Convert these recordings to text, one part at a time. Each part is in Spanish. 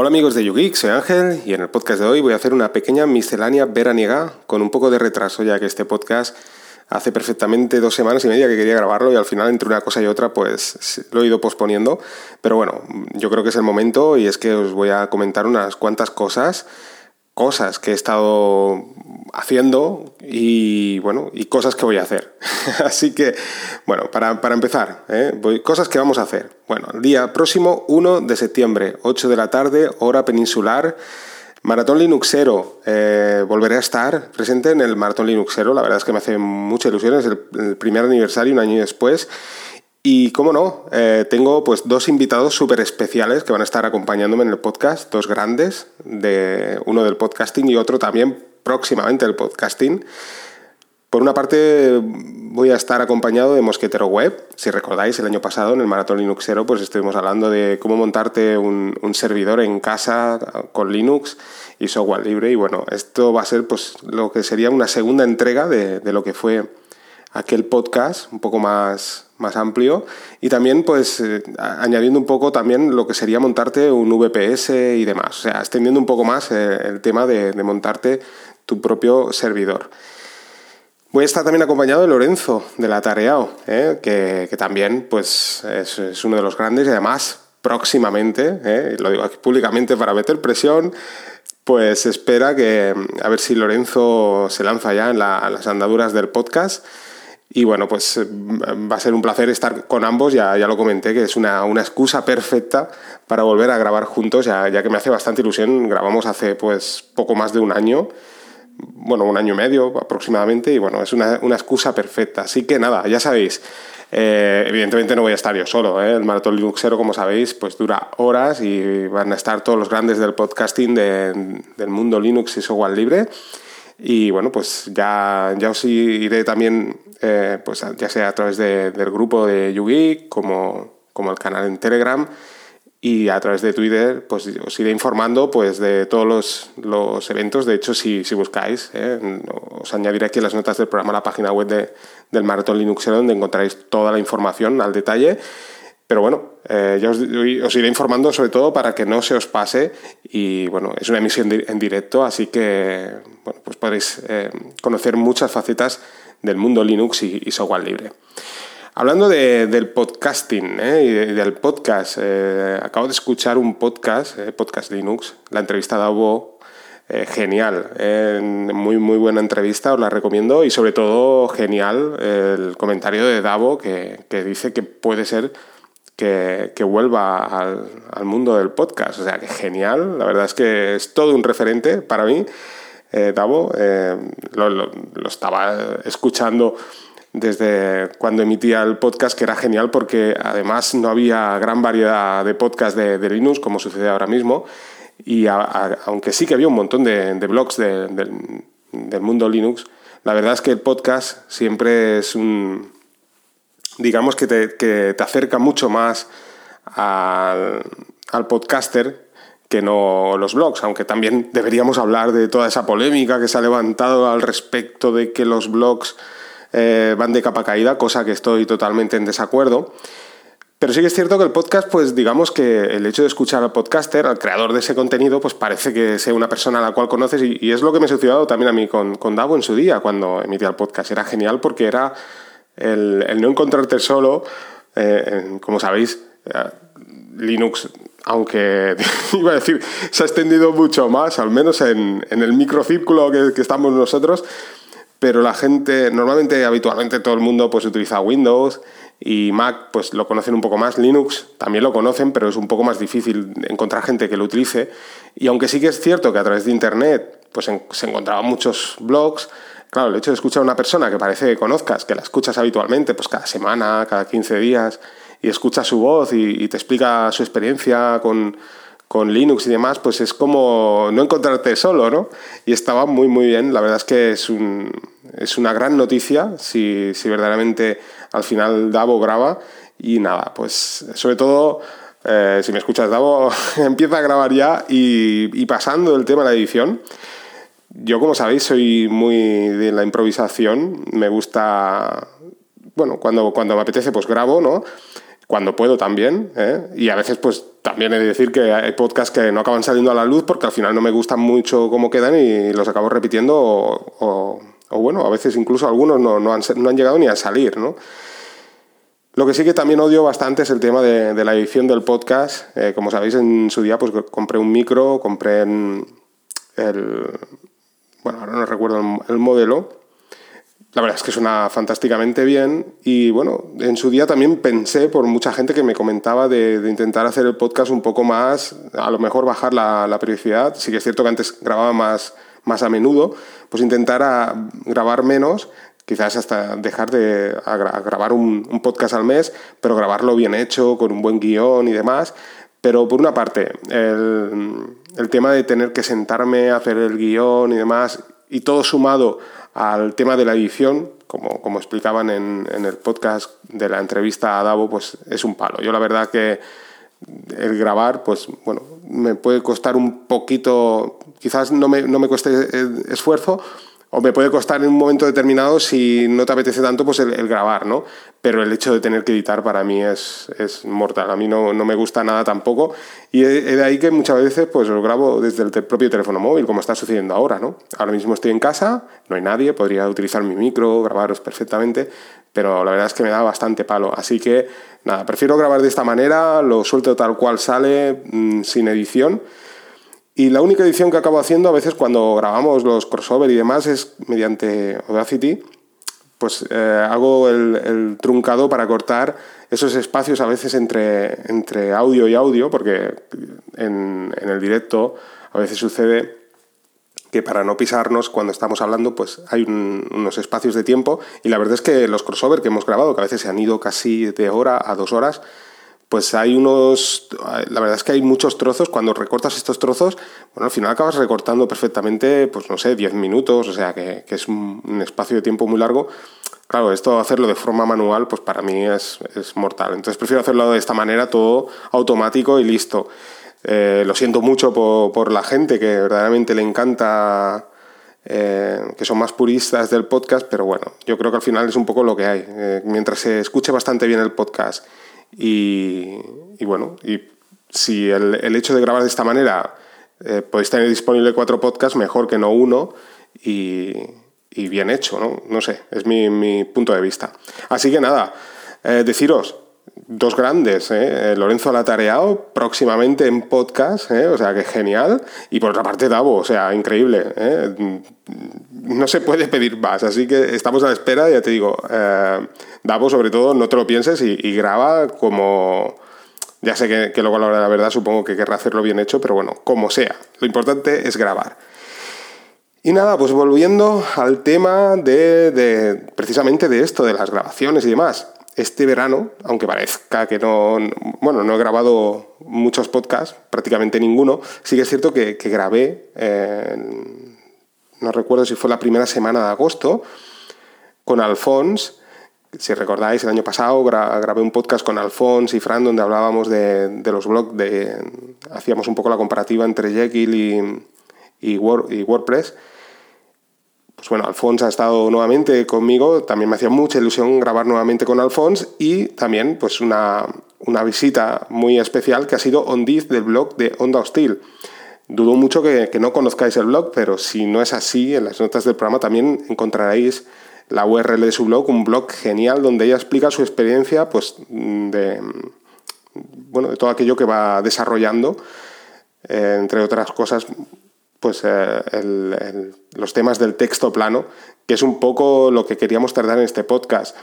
Hola amigos de YouGeek, soy Ángel y en el podcast de hoy voy a hacer una pequeña miscelánea veraniega con un poco de retraso ya que este podcast hace perfectamente dos semanas y media que quería grabarlo y al final entre una cosa y otra pues lo he ido posponiendo. Pero bueno, yo creo que es el momento y es que os voy a comentar unas cuantas cosas cosas que he estado haciendo y bueno, y cosas que voy a hacer. Así que, bueno, para, empezar, ¿eh? cosas que vamos a hacer. Bueno, el día próximo 1 de septiembre, 8 de la tarde, hora peninsular. Maratón Linuxero, eh, volveré a estar presente en el Maratón Linuxero, la verdad es que me hace mucha ilusión, es el primer aniversario, un año después, y cómo no, eh, tengo pues dos invitados súper especiales que van a estar acompañándome en el podcast, dos grandes, de, uno del podcasting y otro también próximamente del podcasting. Por una parte voy a estar acompañado de Mosquetero Web. Si recordáis, el año pasado en el Maratón Linuxero pues estuvimos hablando de cómo montarte un, servidor en casa con Linux y software libre. Y bueno, esto va a ser pues lo que sería una segunda entrega de, de lo que fue aquel podcast, un poco más más amplio. Y también pues eh, añadiendo un poco también lo que sería montarte un VPS y demás, o sea, extendiendo un poco más eh, el tema de, montarte tu propio servidor. Voy a estar también acompañado de Lorenzo, de la Tareao, eh, que, también pues, es, uno de los grandes y además próximamente, lo digo aquí públicamente para meter presión, pues espera que a ver si Lorenzo se lanza ya en las andaduras del podcast y bueno, pues eh, va a ser un placer estar con ambos, ya, ya lo comenté, que es una, excusa perfecta para volver a grabar juntos, ya, ya, que me hace bastante ilusión. Grabamos hace pues poco más de un año, bueno, un año y medio aproximadamente, y bueno, es una, excusa perfecta. Así que nada, ya sabéis, eh, evidentemente no voy a estar yo solo, ¿eh? el Maratón Linuxero, como sabéis, pues dura horas y van a estar todos los grandes del podcasting del mundo Linux y software libre. Y bueno, pues ya, ya os iré también, eh, pues ya sea a través del grupo de Yugi, como, como el canal en Telegram, y a través de Twitter, pues os iré informando pues, de todos los, los eventos. De hecho, si, si buscáis, eh, os añadiré aquí las notas del programa a la página web de, del Maratón Linux, donde encontraréis toda la información al detalle. Pero bueno, eh, ya os, iré informando sobre todo para que no se os pase y bueno, es una emisión en directo, así que bueno, pues podréis eh, conocer muchas facetas del mundo Linux y, software libre. Hablando del podcasting ¿eh? y del podcast, acabo de escuchar un podcast, Podcast Linux, la entrevista de Abo, genial, muy muy buena entrevista, os la recomiendo y sobre todo genial el comentario de Davo que, que dice que puede ser que, vuelva al, mundo del podcast. O sea, que genial. La verdad es que es todo un referente para mí. Eh, Davo, eh, lo, estaba escuchando desde cuando emitía el podcast, que era genial porque además no había gran variedad de podcasts de, Linux, como sucede ahora mismo. Y aunque sí que había un montón de, blogs del mundo Linux, la verdad es que el podcast siempre es un, digamos que te, acerca mucho más al, podcaster que no los blogs, aunque también deberíamos hablar de toda esa polémica que se ha levantado al respecto de que los blogs eh, van de capa caída, cosa que estoy totalmente en desacuerdo. Pero sí que es cierto que el podcast, pues digamos que el hecho de escuchar al podcaster, al creador de ese contenido, pues parece que sea una persona a la cual conoces y, es lo que me ha sucedido también a mí con, con Davo en su día, cuando emitía el podcast. Era genial porque era el, no encontrarte solo, eh, como sabéis, eh, Linux, aunque iba a decir, se ha extendido mucho más, al menos en, el microcírculo que, que, estamos nosotros, pero la gente, normalmente, habitualmente todo el mundo pues utiliza Windows y Mac pues lo conocen un poco más, Linux también lo conocen, pero es un poco más difícil encontrar gente que lo utilice. Y aunque sí que es cierto que a través de Internet pues se encontraban muchos blogs, Claro, el hecho de escuchar a una persona que parece que conozcas, que la escuchas habitualmente, pues cada semana, cada 15 días, y escuchas su voz y, te explica su experiencia con, Linux y demás, pues es como no encontrarte solo, ¿no? Y estaba muy, muy bien. La verdad es que es, un, es una gran noticia si, si, verdaderamente al final Davo graba. Y nada, pues sobre todo, eh, si me escuchas Davo, empieza a grabar ya y, y pasando el tema de la edición. Yo, como sabéis, soy muy de la improvisación. Me gusta, bueno, cuando, cuando me apetece, pues grabo, ¿no? cuando puedo también, ¿eh? y a veces pues también he de decir que hay podcasts que no acaban saliendo a la luz porque al final no me gustan mucho cómo quedan y los acabo repitiendo o, bueno, a veces incluso algunos no, no, han, no, han, llegado ni a salir, ¿no? Lo que sí que también odio bastante es el tema de, la edición del podcast. Eh, como sabéis, en su día pues compré un micro, compré el... Bueno, ahora no recuerdo el modelo, la verdad es que suena fantásticamente bien y bueno, en su día también pensé por mucha gente que me comentaba de, intentar hacer el podcast un poco más, a lo mejor bajar la, la, periodicidad, sí que es cierto que antes grababa más, más a menudo, pues intentar a grabar menos, quizás hasta dejar de grabar un, un, podcast al mes, pero grabarlo bien hecho, con un buen guion y demás. Pero por una parte, el, el tema de tener que sentarme a hacer el guion y demás, y todo sumado al tema de la edición, como, como explicaban en, en, el podcast de la entrevista a Davo, pues es un palo. Yo la verdad que el grabar, pues bueno, me puede costar un poquito, quizás no me, no me cueste esfuerzo, o me puede costar en un momento determinado si no te apetece tanto pues el, grabar, ¿no? Pero el hecho de tener que editar para mí es, es mortal, a mí no, no, me gusta nada tampoco y es de ahí que muchas veces pues lo grabo desde el propio teléfono móvil, como está sucediendo ahora, ¿no? Ahora mismo estoy en casa, no hay nadie, podría utilizar mi micro, grabaros perfectamente, pero la verdad es que me da bastante palo, así que nada, prefiero grabar de esta manera, lo suelto tal cual sale, mmm, sin edición y la única edición que acabo haciendo a veces cuando grabamos los crossover y demás es mediante Audacity, pues eh, hago el, truncado para cortar esos espacios a veces entre, entre audio y audio, porque en, en, el directo a veces sucede que para no pisarnos cuando estamos hablando, pues hay unos espacios de tiempo. Y la verdad es que los crossover que hemos grabado, que a veces se han ido casi de hora a dos horas, pues hay unos, la verdad es que hay muchos trozos, cuando recortas estos trozos, bueno, al final acabas recortando perfectamente, pues no sé, 10 minutos, o sea, que, es un, espacio de tiempo muy largo. Claro, esto hacerlo de forma manual, pues para mí es, mortal. Entonces prefiero hacerlo de esta manera, todo automático y listo. Eh, lo siento mucho por, la gente que verdaderamente le encanta, eh, que son más puristas del podcast, pero bueno, yo creo que al final es un poco lo que hay. Eh, mientras se escuche bastante bien el podcast y, bueno, y si el, el, hecho de grabar de esta manera eh, podéis tener disponible cuatro podcasts, mejor que no uno y, y bien hecho, ¿no? No sé, es mi, mi, punto de vista. Así que nada, eh, deciros, dos grandes, ¿eh? Lorenzo Latareao, próximamente en podcast, ¿eh? o sea que genial. Y por otra parte, Davo, o sea, increíble. ¿eh? No se puede pedir más, así que estamos a la espera, ya te digo. Eh, Davo, sobre todo, no te lo pienses y, y graba como. Ya sé que, que, luego a la hora de la verdad supongo que querrá hacerlo bien hecho, pero bueno, como sea. Lo importante es grabar. Y nada, pues volviendo al tema de, de precisamente de esto, de las grabaciones y demás este verano, aunque parezca que no, bueno, no he grabado muchos podcasts, prácticamente ninguno, sí que es cierto que, grabé, no recuerdo si fue la primera semana de agosto, con Alfons. Si recordáis, el año pasado grabé un podcast con Alfons y Fran donde hablábamos de, los blogs, de, hacíamos un poco la comparativa entre Jekyll y, y WordPress pues bueno, Alfons ha estado nuevamente conmigo, también me hacía mucha ilusión grabar nuevamente con Alfons y también pues una, visita muy especial que ha sido Ondiz del blog de Onda Hostil. Dudo mucho que, no conozcáis el blog, pero si no es así, en las notas del programa también encontraréis la URL de su blog, un blog genial donde ella explica su experiencia pues, de, bueno, de todo aquello que va desarrollando, eh, entre otras cosas, pues eh, los temas del texto plano, que es un poco lo que queríamos tardar en este podcast.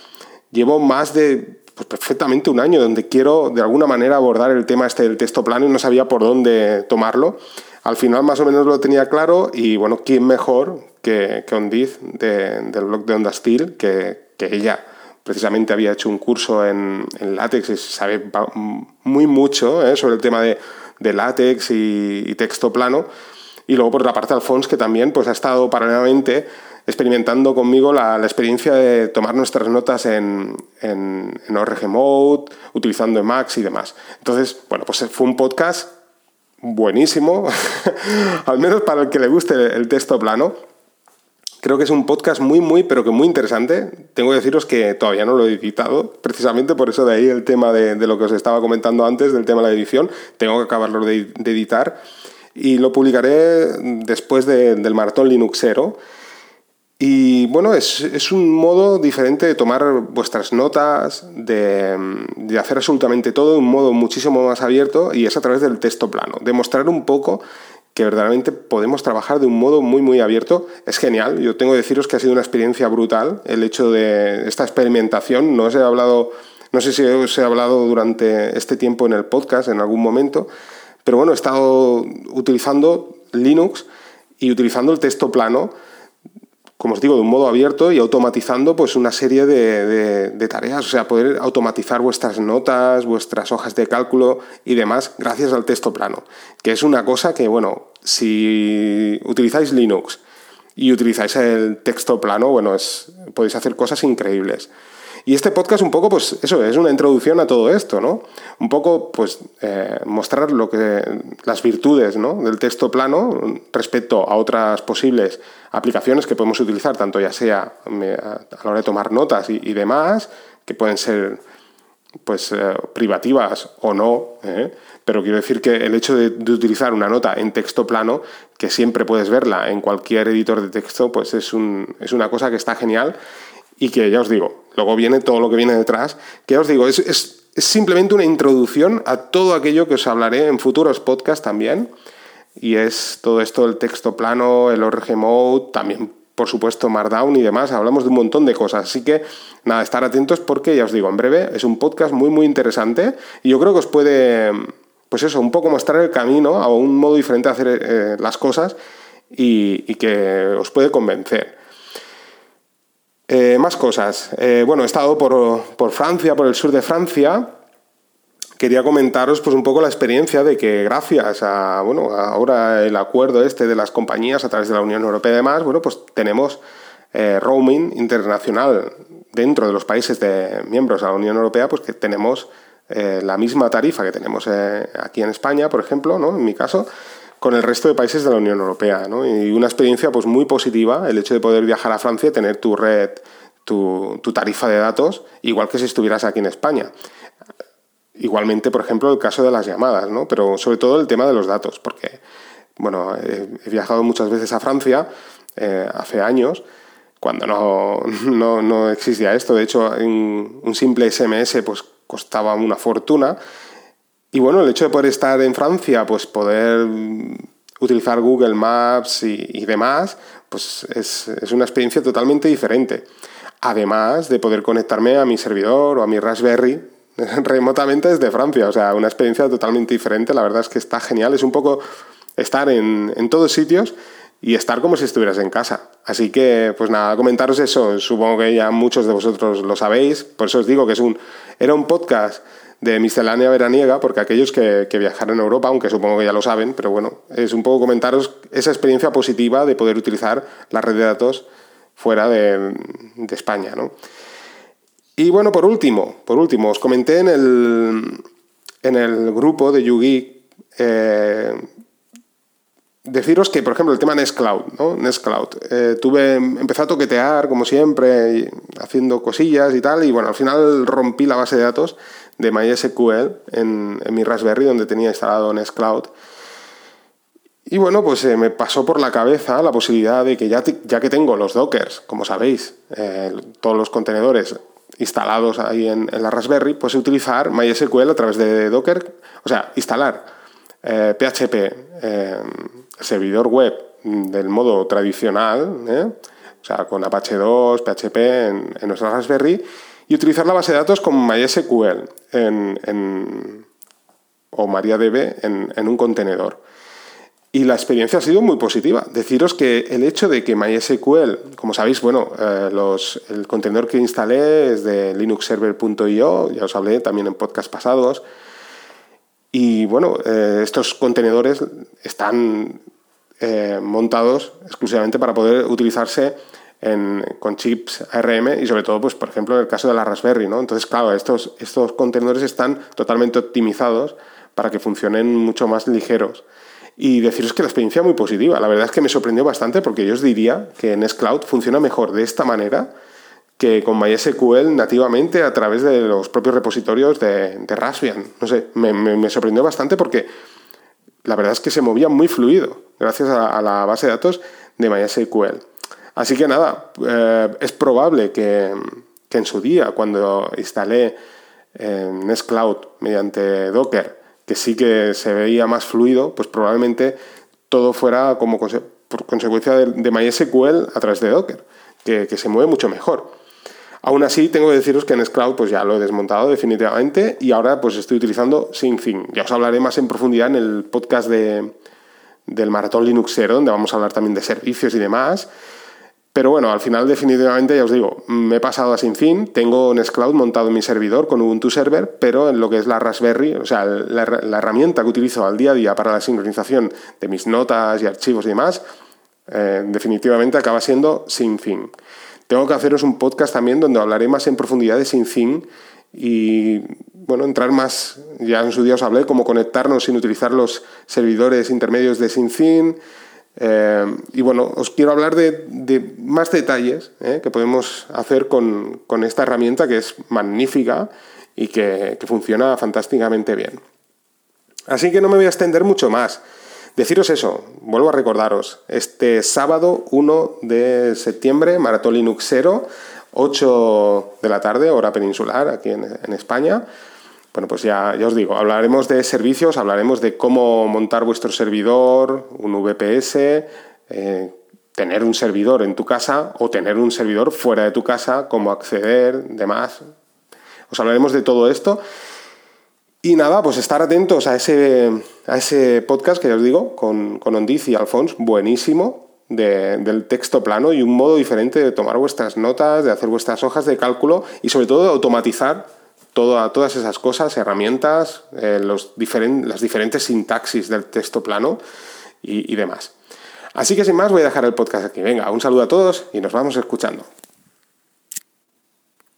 Llevo más de pues, perfectamente un año donde quiero de alguna manera abordar el tema este del texto plano y no sabía por dónde tomarlo. Al final más o menos lo tenía claro y bueno, ¿quién mejor que, que Ondiz del blog de Onda Steel, que, que, ella precisamente había hecho un curso en, en látex y sabe muy mucho eh, sobre el tema de, de látex y texto plano. Y luego, por otra parte, Alfons, que también pues, ha estado paralelamente experimentando conmigo la, la experiencia de tomar nuestras notas en, en, en ORG Mode, utilizando Emacs y demás. Entonces, bueno, pues fue un podcast buenísimo, al menos para el que le guste el texto plano. Creo que es un podcast muy, muy, pero que muy interesante. Tengo que deciros que todavía no lo he editado, precisamente por eso de ahí el tema de, lo que os estaba comentando antes, del tema de la edición. Tengo que acabarlo de, editar y lo publicaré después del maratón Linuxero. Y bueno, es, un modo diferente de tomar vuestras notas, de, de, hacer absolutamente todo de un modo muchísimo más abierto y es a través del texto plano. Demostrar un poco que verdaderamente podemos trabajar de un modo muy, muy abierto. Es genial. Yo tengo que deciros que ha sido una experiencia brutal el hecho de esta experimentación. No os he hablado, no sé si os he hablado durante este tiempo en el podcast en algún momento, pero bueno, he estado utilizando Linux y utilizando el texto plano como os digo, de un modo abierto y automatizando pues una serie de, tareas, o sea, poder automatizar vuestras notas, vuestras hojas de cálculo y demás gracias al texto plano, que es una cosa que, bueno, si utilizáis Linux y utilizáis el texto plano, bueno, es, podéis hacer cosas increíbles. Y este podcast un poco, pues eso, es una introducción a todo esto, ¿no? Un poco, pues, eh, mostrar lo que, las virtudes del texto plano respecto a otras posibles aplicaciones que podemos utilizar, tanto ya sea a la hora de tomar notas y, demás, que pueden ser pues eh, privativas o no, ¿eh? pero quiero decir que el hecho de, de, utilizar una nota en texto plano, que siempre puedes verla en cualquier editor de texto, pues es, un, es una cosa que está genial y que ya os digo, luego viene todo lo que viene detrás, que os digo, es, simplemente una introducción a todo aquello que os hablaré en futuros podcasts también, y es todo esto el texto plano, el ORG Mode, también por supuesto Markdown y demás, hablamos de un montón de cosas, así que nada, estar atentos porque ya os digo, en breve es un podcast muy muy interesante. Y yo creo que os puede, pues eso, un poco mostrar el camino a un modo diferente de hacer eh, las cosas y que os puede convencer. Eh, más cosas. Eh, bueno, he estado por, Francia, por el sur de Francia. Quería comentaros pues un poco la experiencia de que gracias a, bueno, ahora el acuerdo este de las compañías a través de la Unión Europea y demás, bueno, pues tenemos eh, roaming internacional dentro de los países de miembros de la Unión Europea, pues que tenemos la misma tarifa que tenemos aquí en España, por ejemplo, ¿no? En mi caso, con el resto de países de la Unión Europea. ¿no? Y una experiencia pues, muy positiva, el hecho de poder viajar a Francia y tener tu red, tu, tarifa de datos, igual que si estuvieras aquí en España. Igualmente, por ejemplo, el caso de las llamadas, ¿no? pero sobre todo el tema de los datos, porque bueno, he, viajado muchas veces a Francia eh, hace años, cuando no, no, no, existía esto. De hecho, un simple SMS pues, costaba una fortuna y bueno, el hecho de poder estar en Francia, pues poder utilizar Google Maps y, demás, pues es, una experiencia totalmente diferente. Además de poder conectarme a mi servidor o a mi Raspberry remotamente desde Francia. O sea, una experiencia totalmente diferente. La verdad es que está genial. Es un poco estar en, en todos sitios y estar como si estuvieras en casa. Así que, pues nada, comentaros eso. Supongo que ya muchos de vosotros lo sabéis. Por eso os digo que es un, era un podcast de miscelánea veraniega, porque aquellos que, que viajaron a Europa, aunque supongo que ya lo saben, pero bueno, es un poco comentaros esa experiencia positiva de poder utilizar la red de datos fuera de, España. ¿no? Y bueno, por último, por último, os comenté en el, en el grupo de Yugi eh, deciros que, por ejemplo, el tema Nextcloud, ¿no? Nextcloud. Eh, tuve, empecé a toquetear, como siempre, haciendo cosillas y tal, y bueno, al final rompí la base de datos de MySQL en, en mi Raspberry, donde tenía instalado Nextcloud. Y bueno, pues eh, me pasó por la cabeza la posibilidad de que ya, ya que tengo los Dockers, como sabéis, eh, todos los contenedores instalados ahí en, la Raspberry, pues utilizar MySQL a través de Docker, o sea, instalar PHP, eh, servidor web del modo tradicional, o sea, con Apache 2, PHP en, en nuestra Raspberry, y utilizar la base de datos con MySQL en, o MariaDB en, un contenedor. Y la experiencia ha sido muy positiva. Deciros que el hecho de que MySQL, como sabéis, bueno, eh, los, el contenedor que instalé es de linuxserver.io, ya os hablé también en podcast pasados. Y bueno, eh, estos contenedores están eh, montados exclusivamente para poder utilizarse con chips ARM y sobre todo, pues, por ejemplo, en el caso de la Raspberry. ¿no? Entonces, claro, estos, estos contenedores están totalmente optimizados para que funcionen mucho más ligeros. y deciros que la experiencia es muy positiva. La verdad es que me sorprendió bastante porque yo os diría que Nextcloud funciona mejor de esta manera que con MySQL nativamente a través de los propios repositorios de, Raspbian. No sé, me, sorprendió bastante porque la verdad es que se movía muy fluido gracias a, la base de datos de MySQL. Así que nada, eh, es probable que, en su día, cuando instalé eh, Nextcloud mediante Docker, que sí que se veía más fluido, pues probablemente todo fuera como por consecuencia de, MySQL a través de Docker, que, se mueve mucho mejor. Aún así, tengo que deciros que en Scloud pues ya lo he desmontado definitivamente y ahora pues estoy utilizando SyncThing. Ya os hablaré más en profundidad en el podcast de, del Maratón Linuxero, donde vamos a hablar también de servicios y demás. Pero bueno, al final definitivamente ya os digo, me he pasado a SyncThing, tengo Nextcloud montado en mi servidor con Ubuntu Server, pero en lo que es la Raspberry, o sea, la, herramienta que utilizo al día a día para la sincronización de mis notas y archivos y demás, eh, definitivamente acaba siendo SyncThing. Tengo que haceros un podcast también donde hablaré más en profundidad de SyncThing y bueno, entrar más, ya en su día os hablé, cómo conectarnos sin utilizar los servidores intermedios de SyncThing, eh, y bueno, os quiero hablar de, más detalles eh, que podemos hacer con, esta herramienta que es magnífica y que, funciona fantásticamente bien. Así que no me voy a extender mucho más. Deciros eso, vuelvo a recordaros, este sábado 1 de septiembre, Maratón Linuxero, 8 de la tarde, hora peninsular, aquí en España. Bueno, pues ya, os digo, hablaremos de servicios, hablaremos de cómo montar vuestro servidor, un VPS, eh, tener un servidor en tu casa o tener un servidor fuera de tu casa, cómo acceder, demás. Os hablaremos de todo esto. Y nada, pues estar atentos a ese, a ese podcast que ya os digo, con, con Ondiz y Alfons, buenísimo, del texto plano y un modo diferente de tomar vuestras notas, de hacer vuestras hojas de cálculo y sobre todo de automatizar todas esas cosas, herramientas, eh, los las diferentes sintaxis del texto plano y, y demás. Así que sin más voy a dejar el podcast aquí. Venga, un saludo a todos y nos vamos escuchando.